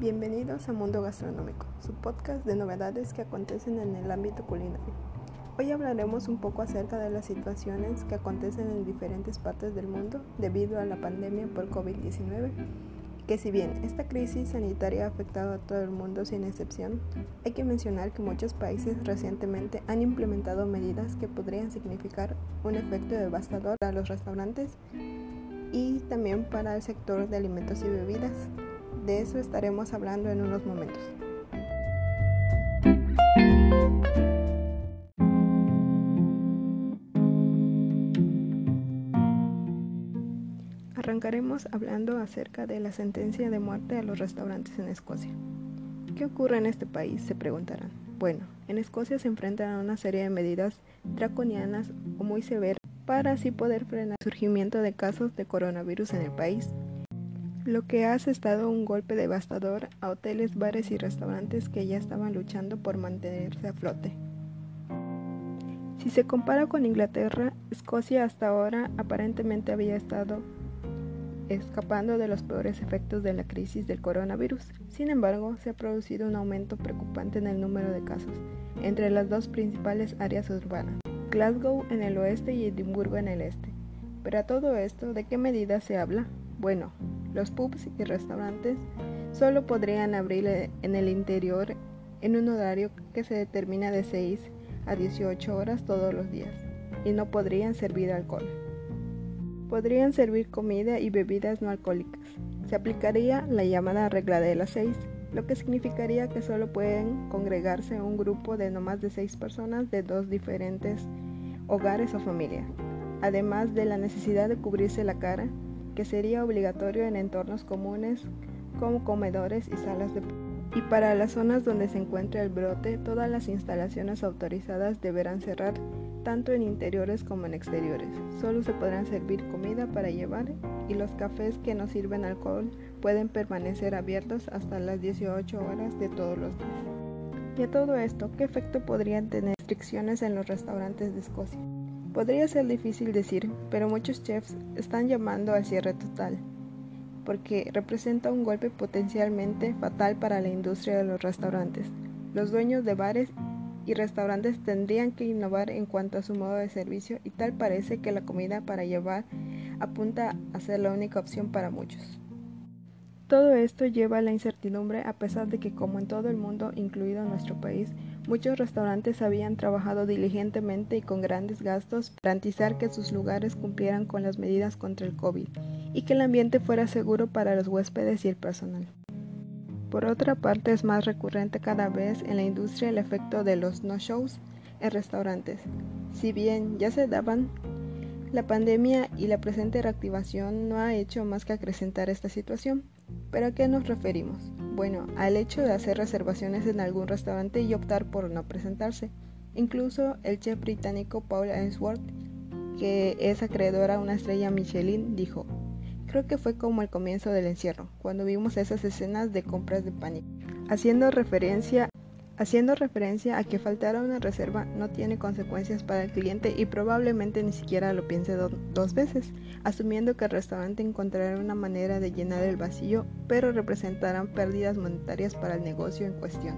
Bienvenidos a Mundo Gastronómico, su podcast de novedades que acontecen en el ámbito culinario. Hoy hablaremos un poco acerca de las situaciones que acontecen en diferentes partes del mundo debido a la pandemia por COVID-19, que si bien esta crisis sanitaria ha afectado a todo el mundo sin excepción, hay que mencionar que muchos países recientemente han implementado medidas que podrían significar un efecto devastador para los restaurantes y también para el sector de alimentos y bebidas. De eso estaremos hablando en unos momentos. Arrancaremos hablando acerca de la sentencia de muerte a los restaurantes en Escocia. ¿Qué ocurre en este país? Se preguntarán. Bueno, en Escocia se enfrentan a una serie de medidas draconianas o muy severas para así poder frenar el surgimiento de casos de coronavirus en el país lo que ha estado un golpe devastador a hoteles, bares y restaurantes que ya estaban luchando por mantenerse a flote. Si se compara con Inglaterra, Escocia hasta ahora aparentemente había estado escapando de los peores efectos de la crisis del coronavirus. Sin embargo, se ha producido un aumento preocupante en el número de casos entre las dos principales áreas urbanas, Glasgow en el oeste y Edimburgo en el este. Pero a todo esto, ¿de qué medidas se habla? Bueno, los pubs y restaurantes solo podrían abrir en el interior en un horario que se determina de 6 a 18 horas todos los días y no podrían servir alcohol. Podrían servir comida y bebidas no alcohólicas. Se aplicaría la llamada regla de las 6, lo que significaría que solo pueden congregarse un grupo de no más de 6 personas de dos diferentes hogares o familias, además de la necesidad de cubrirse la cara que sería obligatorio en entornos comunes como comedores y salas de y para las zonas donde se encuentre el brote, todas las instalaciones autorizadas deberán cerrar tanto en interiores como en exteriores. Solo se podrán servir comida para llevar y los cafés que no sirven alcohol pueden permanecer abiertos hasta las 18 horas de todos los días. Y a todo esto, ¿qué efecto podrían tener restricciones en los restaurantes de Escocia? Podría ser difícil decir, pero muchos chefs están llamando al cierre total, porque representa un golpe potencialmente fatal para la industria de los restaurantes. Los dueños de bares y restaurantes tendrían que innovar en cuanto a su modo de servicio y tal parece que la comida para llevar apunta a ser la única opción para muchos. Todo esto lleva a la incertidumbre a pesar de que como en todo el mundo, incluido nuestro país, Muchos restaurantes habían trabajado diligentemente y con grandes gastos para garantizar que sus lugares cumplieran con las medidas contra el COVID y que el ambiente fuera seguro para los huéspedes y el personal. Por otra parte, es más recurrente cada vez en la industria el efecto de los no-shows en restaurantes. Si bien ya se daban, la pandemia y la presente reactivación no ha hecho más que acrecentar esta situación. ¿Pero a qué nos referimos? Bueno, al hecho de hacer reservaciones en algún restaurante y optar por no presentarse. Incluso el chef británico Paul Ainsworth, que es acreedor a una estrella Michelin, dijo, creo que fue como el comienzo del encierro, cuando vimos esas escenas de compras de pánico, haciendo referencia Haciendo referencia a que faltar a una reserva no tiene consecuencias para el cliente y probablemente ni siquiera lo piense dos veces, asumiendo que el restaurante encontrará una manera de llenar el vacío, pero representarán pérdidas monetarias para el negocio en cuestión.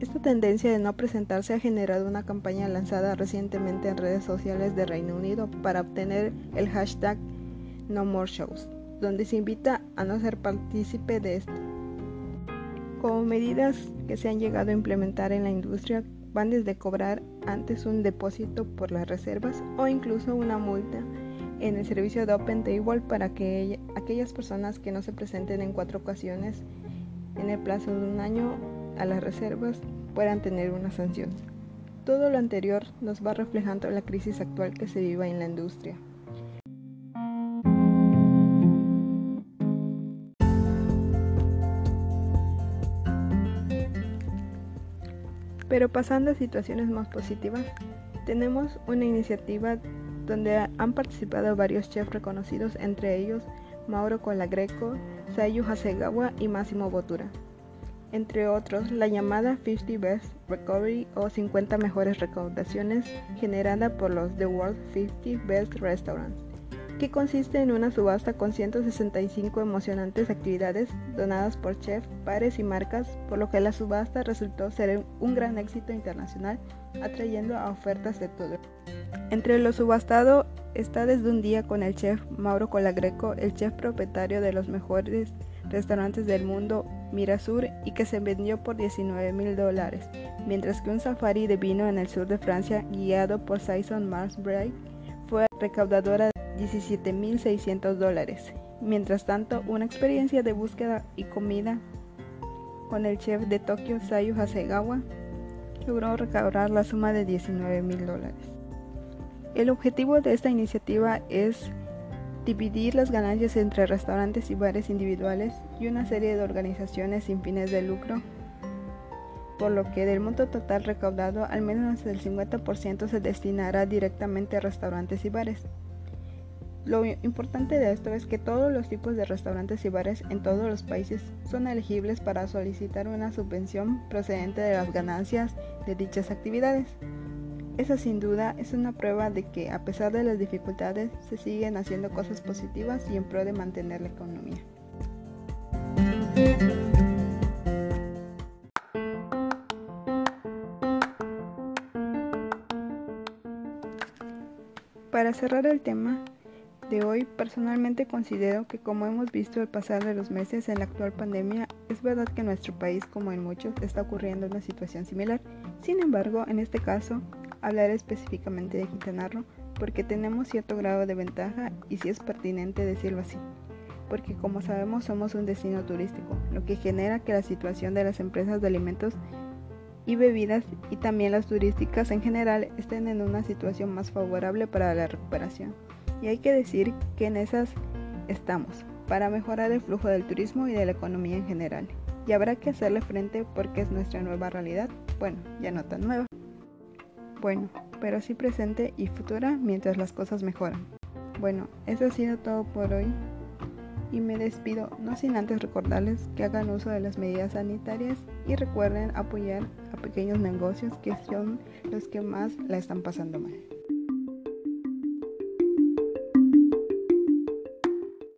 Esta tendencia de no presentarse ha generado una campaña lanzada recientemente en redes sociales de Reino Unido para obtener el hashtag No More Shows, donde se invita a no ser partícipe de este como medidas que se han llegado a implementar en la industria van desde cobrar antes un depósito por las reservas o incluso una multa en el servicio de Open Table para que aquellas personas que no se presenten en cuatro ocasiones en el plazo de un año a las reservas puedan tener una sanción. Todo lo anterior nos va reflejando la crisis actual que se vive en la industria. Pero pasando a situaciones más positivas, tenemos una iniciativa donde han participado varios chefs reconocidos, entre ellos Mauro Colagreco, Sayu Hasegawa y Máximo Botura. Entre otros, la llamada 50 Best Recovery o 50 mejores recaudaciones generada por los The World 50 Best Restaurants, que consiste en una subasta con 165 emocionantes actividades donadas por chefs, pares y marcas, por lo que la subasta resultó ser un gran éxito internacional, atrayendo a ofertas de todo. Entre lo subastado está desde un día con el chef Mauro Colagreco, el chef propietario de los mejores restaurantes del mundo, Mirasur, y que se vendió por 19 mil dólares, mientras que un safari de vino en el sur de Francia, guiado por Saison Marsbray, fue recaudadora 17.600 dólares. Mientras tanto, una experiencia de búsqueda y comida con el chef de Tokio, Sayu Hasegawa, logró recaudar la suma de 19.000 dólares. El objetivo de esta iniciativa es dividir las ganancias entre restaurantes y bares individuales y una serie de organizaciones sin fines de lucro, por lo que del monto total recaudado al menos el 50% se destinará directamente a restaurantes y bares. Lo importante de esto es que todos los tipos de restaurantes y bares en todos los países son elegibles para solicitar una subvención procedente de las ganancias de dichas actividades. Esa sin duda es una prueba de que a pesar de las dificultades se siguen haciendo cosas positivas y en pro de mantener la economía. Para cerrar el tema, de hoy, personalmente considero que como hemos visto al pasar de los meses en la actual pandemia, es verdad que en nuestro país, como en muchos, está ocurriendo una situación similar. Sin embargo, en este caso, hablaré específicamente de Quintana Roo porque tenemos cierto grado de ventaja y si es pertinente decirlo así. Porque como sabemos somos un destino turístico, lo que genera que la situación de las empresas de alimentos y bebidas y también las turísticas en general estén en una situación más favorable para la recuperación. Y hay que decir que en esas estamos, para mejorar el flujo del turismo y de la economía en general. Y habrá que hacerle frente porque es nuestra nueva realidad, bueno, ya no tan nueva. Bueno, pero sí presente y futura mientras las cosas mejoran. Bueno, eso ha sido todo por hoy y me despido, no sin antes recordarles que hagan uso de las medidas sanitarias y recuerden apoyar a pequeños negocios que son los que más la están pasando mal.